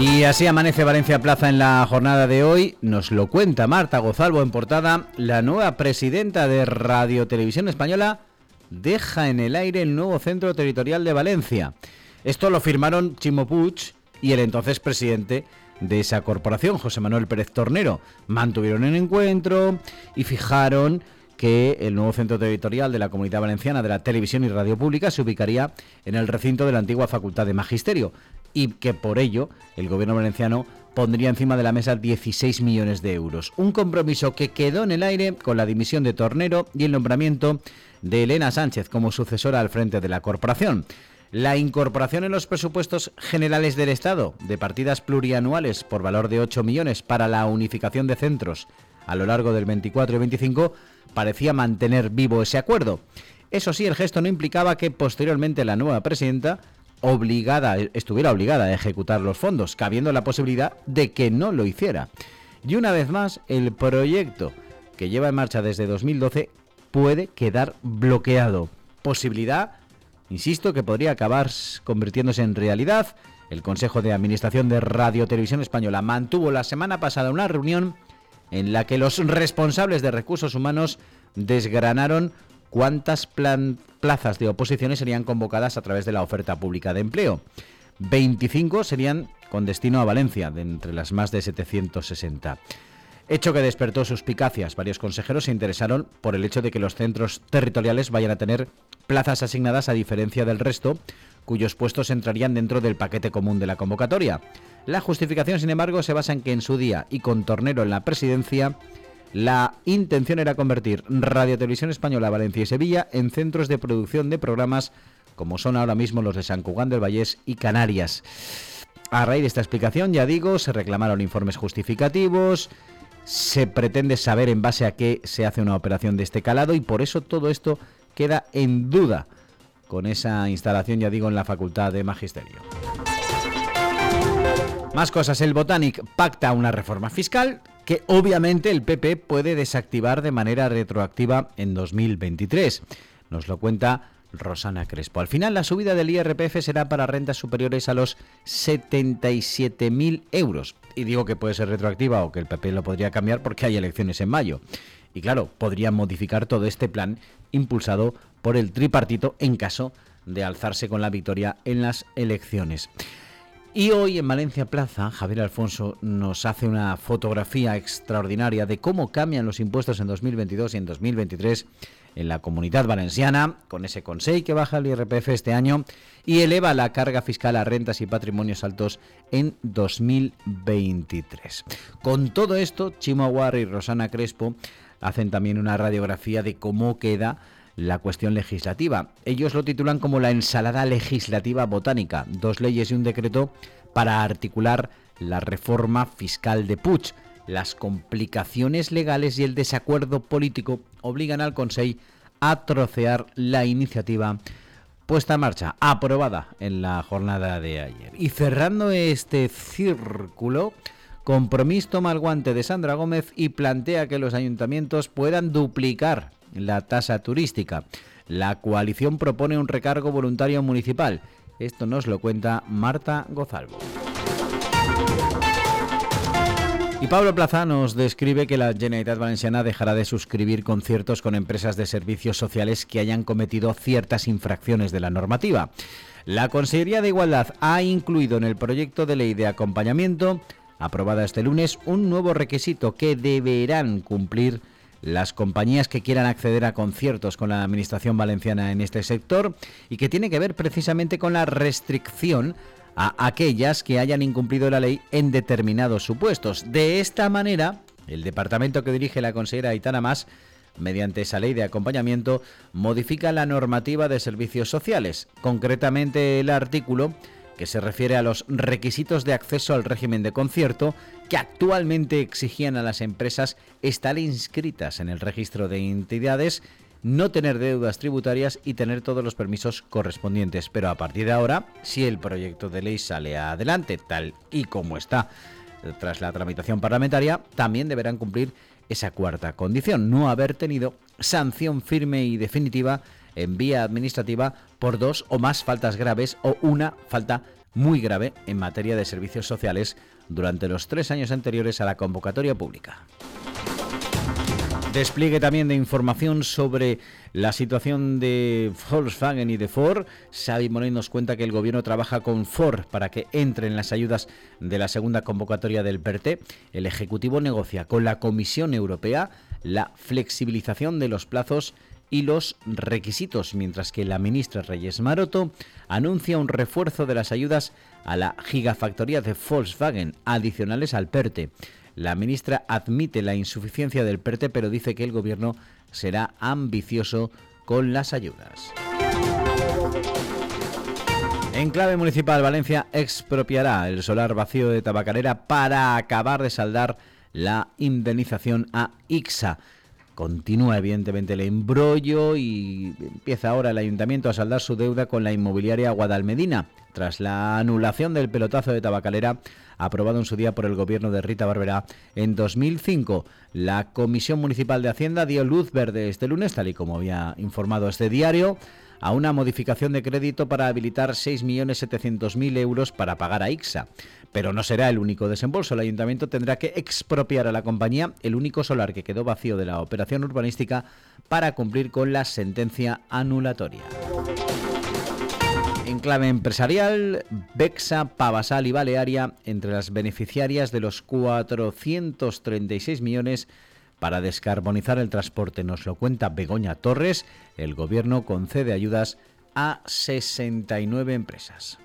Y así amanece Valencia Plaza en la jornada de hoy. Nos lo cuenta Marta Gozalvo en portada. La nueva presidenta de Radio Televisión Española deja en el aire el nuevo centro territorial de Valencia. Esto lo firmaron Chimo Puig y el entonces presidente de esa corporación, José Manuel Pérez Tornero. Mantuvieron el encuentro y fijaron que el nuevo centro territorial de la Comunidad Valenciana de la Televisión y Radio Pública se ubicaría en el recinto de la antigua Facultad de Magisterio y que por ello el gobierno valenciano pondría encima de la mesa 16 millones de euros. Un compromiso que quedó en el aire con la dimisión de Tornero y el nombramiento de Elena Sánchez como sucesora al frente de la corporación. La incorporación en los presupuestos generales del Estado de partidas plurianuales por valor de 8 millones para la unificación de centros a lo largo del 24 y 25 parecía mantener vivo ese acuerdo. Eso sí, el gesto no implicaba que posteriormente la nueva presidenta obligada, estuviera obligada a ejecutar los fondos, cabiendo la posibilidad de que no lo hiciera. Y una vez más, el proyecto que lleva en marcha desde 2012 puede quedar bloqueado. Posibilidad, insisto, que podría acabar convirtiéndose en realidad. El Consejo de Administración de Radio Televisión Española mantuvo la semana pasada una reunión en la que los responsables de recursos humanos desgranaron cuántas plazas de oposiciones serían convocadas a través de la oferta pública de empleo. 25 serían con destino a Valencia, de entre las más de 760. Hecho que despertó suspicacias. Varios consejeros se interesaron por el hecho de que los centros territoriales vayan a tener plazas asignadas a diferencia del resto, cuyos puestos entrarían dentro del paquete común de la convocatoria. La justificación, sin embargo, se basa en que en su día y con Tornero en la presidencia, la intención era convertir Radio Televisión Española, Valencia y Sevilla en centros de producción de programas como son ahora mismo los de San Cugán del Vallés y Canarias. A raíz de esta explicación, ya digo, se reclamaron informes justificativos, se pretende saber en base a qué se hace una operación de este calado y por eso todo esto queda en duda con esa instalación, ya digo, en la Facultad de Magisterio. Más cosas, el Botanic pacta una reforma fiscal que obviamente el PP puede desactivar de manera retroactiva en 2023. Nos lo cuenta Rosana Crespo. Al final, la subida del IRPF será para rentas superiores a los 77.000 euros. Y digo que puede ser retroactiva o que el PP lo podría cambiar porque hay elecciones en mayo. Y claro, podría modificar todo este plan impulsado por el tripartito en caso de alzarse con la victoria en las elecciones. Y hoy en Valencia Plaza, Javier Alfonso nos hace una fotografía extraordinaria de cómo cambian los impuestos en 2022 y en 2023 en la comunidad valenciana, con ese consejo que baja el IRPF este año y eleva la carga fiscal a rentas y patrimonios altos en 2023. Con todo esto, Chimo Aguar y Rosana Crespo hacen también una radiografía de cómo queda la cuestión legislativa. Ellos lo titulan como la ensalada legislativa botánica, dos leyes y un decreto para articular la reforma fiscal de Puig. Las complicaciones legales y el desacuerdo político obligan al Consejo a trocear la iniciativa puesta en marcha, aprobada en la jornada de ayer. Y cerrando este círculo, Compromís toma el guante de Sandra Gómez y plantea que los ayuntamientos puedan duplicar la tasa turística. La coalición propone un recargo voluntario municipal. Esto nos lo cuenta Marta Gozalvo. Y Pablo Plaza nos describe que la Generalitat Valenciana dejará de suscribir conciertos con empresas de servicios sociales que hayan cometido ciertas infracciones de la normativa. La Consejería de Igualdad ha incluido en el proyecto de ley de acompañamiento, aprobada este lunes, un nuevo requisito que deberán cumplir las compañías que quieran acceder a conciertos con la Administración Valenciana en este sector y que tiene que ver precisamente con la restricción a aquellas que hayan incumplido la ley en determinados supuestos. De esta manera, el departamento que dirige la consejera Aitana Más, mediante esa ley de acompañamiento, modifica la normativa de servicios sociales, concretamente el artículo que se refiere a los requisitos de acceso al régimen de concierto que actualmente exigían a las empresas estar inscritas en el registro de entidades, no tener deudas tributarias y tener todos los permisos correspondientes. Pero a partir de ahora, si el proyecto de ley sale adelante tal y como está tras la tramitación parlamentaria, también deberán cumplir esa cuarta condición, no haber tenido sanción firme y definitiva en vía administrativa por dos o más faltas graves o una falta muy grave en materia de servicios sociales durante los tres años anteriores a la convocatoria pública. Despliegue también de información sobre la situación de Volkswagen y de Ford. Xavi Moreno nos cuenta que el gobierno trabaja con Ford para que entren las ayudas de la segunda convocatoria del PERTE. El Ejecutivo negocia con la Comisión Europea la flexibilización de los plazos y los requisitos, mientras que la ministra Reyes Maroto anuncia un refuerzo de las ayudas a la gigafactoría de Volkswagen adicionales al PERTE. La ministra admite la insuficiencia del PERTE, pero dice que el gobierno será ambicioso con las ayudas. En clave municipal, Valencia expropiará el solar vacío de Tabacalera para acabar de saldar la indemnización a IXA. Continúa evidentemente el embrollo y empieza ahora el ayuntamiento a saldar su deuda con la inmobiliaria Guadalmedina, tras la anulación del pelotazo de tabacalera aprobado en su día por el gobierno de Rita Barberá en 2005. La Comisión Municipal de Hacienda dio luz verde este lunes, tal y como había informado este diario, a una modificación de crédito para habilitar 6.700.000 euros para pagar a IXA. Pero no será el único desembolso. El ayuntamiento tendrá que expropiar a la compañía el único solar que quedó vacío de la operación urbanística para cumplir con la sentencia anulatoria. En clave empresarial, Bexa, Pavasal y Balearia entre las beneficiarias de los 436 millones para descarbonizar el transporte. Nos lo cuenta Begoña Torres. El gobierno concede ayudas a 69 empresas.